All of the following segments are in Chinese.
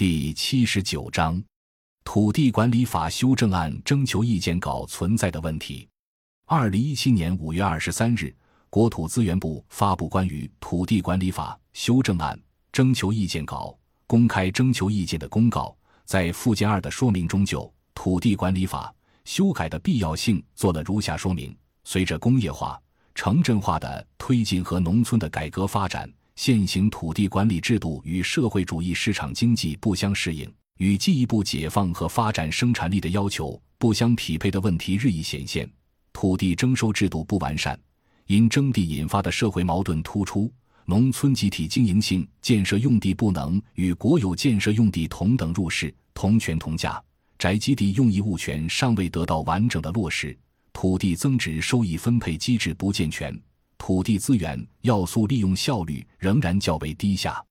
第七十九章，土地管理法修正案征求意见稿存在的问题。二零一七年五月二十三日，国土资源部发布关于土地管理法修正案征求意见稿公开征求意见的公告，在附件二的说明中就土地管理法修改的必要性做了如下说明：随着工业化、城镇化的推进和农村的改革发展。现行土地管理制度与社会主义市场经济不相适应，与进一步解放和发展生产力的要求不相匹配的问题日益显现。土地征收制度不完善，因征地引发的社会矛盾突出。农村集体经营性建设用地不能与国有建设用地同等入市、同权同价，宅基地用益物权尚未得到完整的落实，土地增值收益分配机制不健全。土地资源要素利用效率仍然较为低下，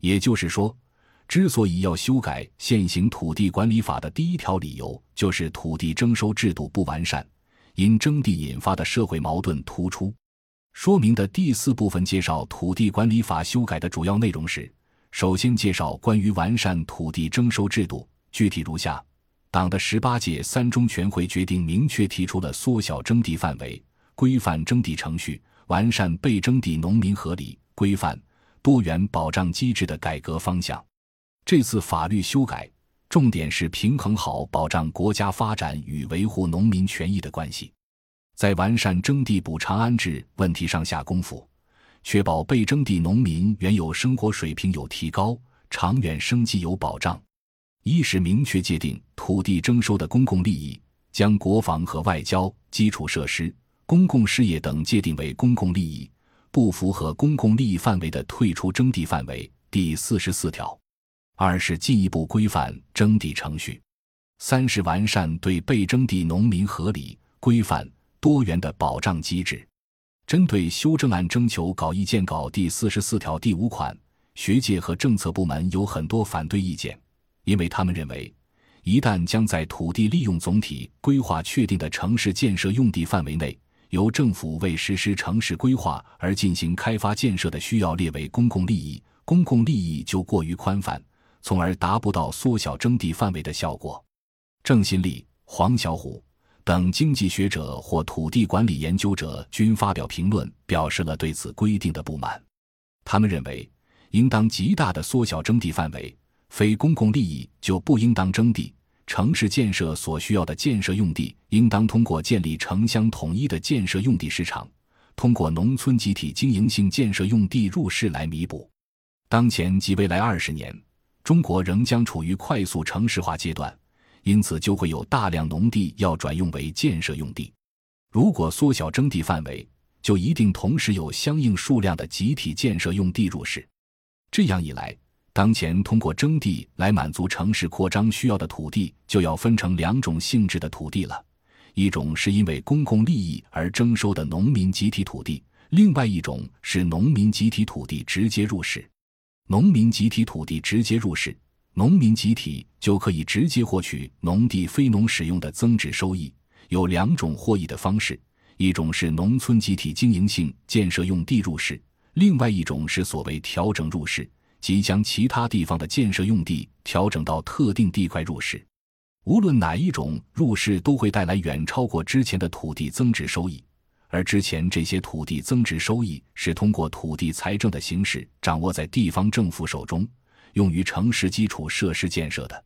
也就是说，之所以要修改现行土地管理法的第一条理由，就是土地征收制度不完善，因征地引发的社会矛盾突出。说明的第四部分介绍土地管理法修改的主要内容时，首先介绍关于完善土地征收制度，具体如下：党的十八届三中全会决定明确提出了缩小征地范围、规范征地程序。完善被征地农民合理、规范、多元保障机制的改革方向。这次法律修改重点是平衡好保障国家发展与维护农民权益的关系，在完善征地补偿安置问题上下功夫，确保被征地农民原有生活水平有提高，长远生计有保障。一是明确界定土地征收的公共利益，将国防和外交、基础设施。公共事业等界定为公共利益，不符合公共利益范围的退出征地范围。第四十四条。二是进一步规范征地程序。三是完善对被征地农民合理、规范、多元的保障机制。针对修正案征求稿意见稿第四十四条第五款，学界和政策部门有很多反对意见，因为他们认为，一旦将在土地利用总体规划确定的城市建设用地范围内，由政府为实施城市规划而进行开发建设的需要列为公共利益，公共利益就过于宽泛，从而达不到缩小征地范围的效果。郑新立、黄小虎等经济学者或土地管理研究者均发表评论，表示了对此规定的不满。他们认为，应当极大的缩小征地范围，非公共利益就不应当征地。城市建设所需要的建设用地，应当通过建立城乡统一的建设用地市场，通过农村集体经营性建设用地入市来弥补。当前及未来二十年，中国仍将处于快速城市化阶段，因此就会有大量农地要转用为建设用地。如果缩小征地范围，就一定同时有相应数量的集体建设用地入市。这样一来，当前通过征地来满足城市扩张需要的土地，就要分成两种性质的土地了：一种是因为公共利益而征收的农民集体土地，另外一种是农民集体土地直接入市。农民集体土地直接入市，农民集体就可以直接获取农地非农使用的增值收益。有两种获益的方式：一种是农村集体经营性建设用地入市，另外一种是所谓调整入市。即将其他地方的建设用地调整到特定地块入市，无论哪一种入市，都会带来远超过之前的土地增值收益。而之前这些土地增值收益是通过土地财政的形式掌握在地方政府手中，用于城市基础设施建设的。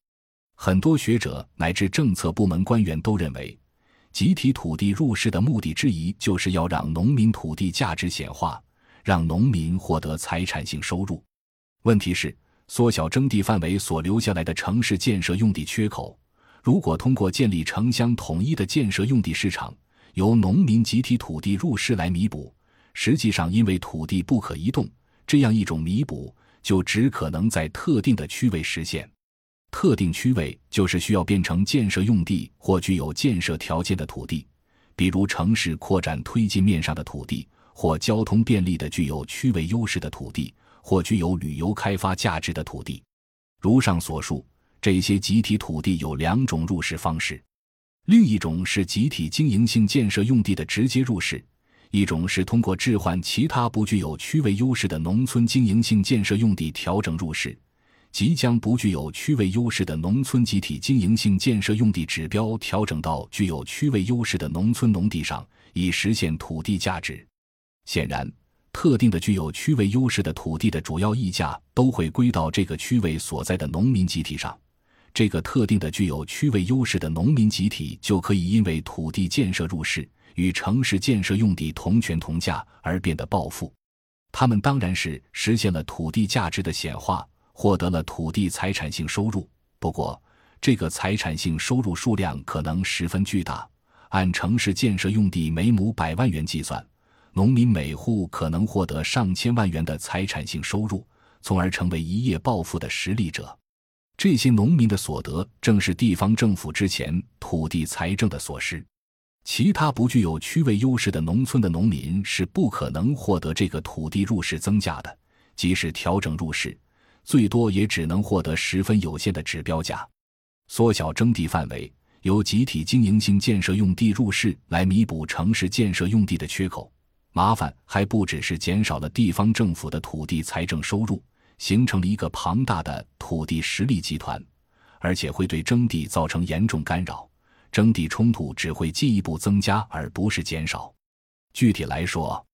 很多学者乃至政策部门官员都认为，集体土地入市的目的之一，就是要让农民土地价值显化，让农民获得财产性收入。问题是，缩小征地范围所留下来的城市建设用地缺口，如果通过建立城乡统一的建设用地市场，由农民集体土地入市来弥补，实际上因为土地不可移动，这样一种弥补就只可能在特定的区位实现。特定区位就是需要变成建设用地或具有建设条件的土地，比如城市扩展推进面上的土地，或交通便利的具有区位优势的土地。或具有旅游开发价值的土地，如上所述，这些集体土地有两种入市方式：另一种是集体经营性建设用地的直接入市；一种是通过置换其他不具有区位优势的农村经营性建设用地调整入市。即将不具有区位优势的农村集体经营性建设用地指标调整到具有区位优势的农村农地上，以实现土地价值。显然，特定的具有区位优势的土地的主要溢价都会归到这个区位所在的农民集体上。这个特定的具有区位优势的农民集体就可以因为土地建设入市与城市建设用地同权同价而变得暴富。他们当然是实现了土地价值的显化。获得了土地财产性收入，不过这个财产性收入数量可能十分巨大。按城市建设用地每亩百万元计算，农民每户可能获得上千万元的财产性收入，从而成为一夜暴富的实力者。这些农民的所得正是地方政府之前土地财政的所失。其他不具有区位优势的农村的农民是不可能获得这个土地入市增加的，即使调整入市。最多也只能获得十分有限的指标价，缩小征地范围，由集体经营性建设用地入市来弥补城市建设用地的缺口。麻烦还不只是减少了地方政府的土地财政收入，形成了一个庞大的土地实力集团，而且会对征地造成严重干扰。征地冲突只会进一步增加，而不是减少。具体来说，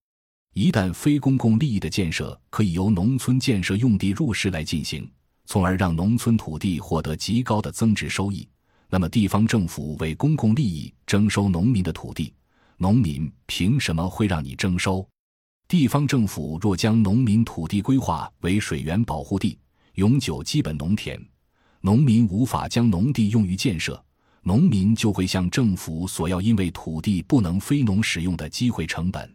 一旦非公共利益的建设可以由农村建设用地入市来进行，从而让农村土地获得极高的增值收益，那么地方政府为公共利益征收农民的土地，农民凭什么会让你征收？地方政府若将农民土地规划为水源保护地、永久基本农田，农民无法将农地用于建设，农民就会向政府索要因为土地不能非农使用的机会成本。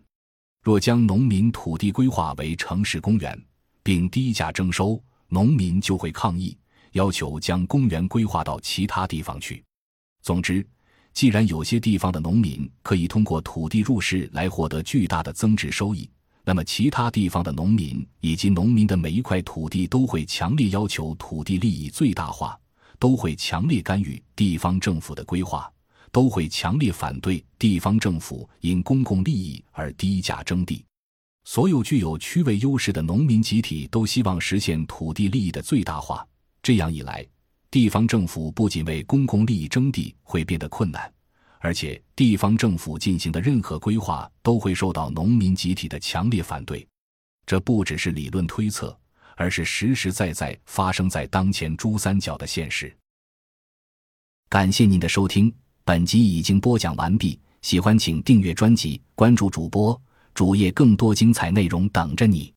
若将农民土地规划为城市公园，并低价征收，农民就会抗议，要求将公园规划到其他地方去。总之，既然有些地方的农民可以通过土地入市来获得巨大的增值收益，那么其他地方的农民以及农民的每一块土地都会强烈要求土地利益最大化，都会强烈干预地方政府的规划。都会强烈反对地方政府因公共利益而低价征地。所有具有区位优势的农民集体都希望实现土地利益的最大化。这样一来，地方政府不仅为公共利益征地会变得困难，而且地方政府进行的任何规划都会受到农民集体的强烈反对。这不只是理论推测，而是实实在在发生在当前珠三角的现实。感谢您的收听。本集已经播讲完毕，喜欢请订阅专辑，关注主播主页，更多精彩内容等着你。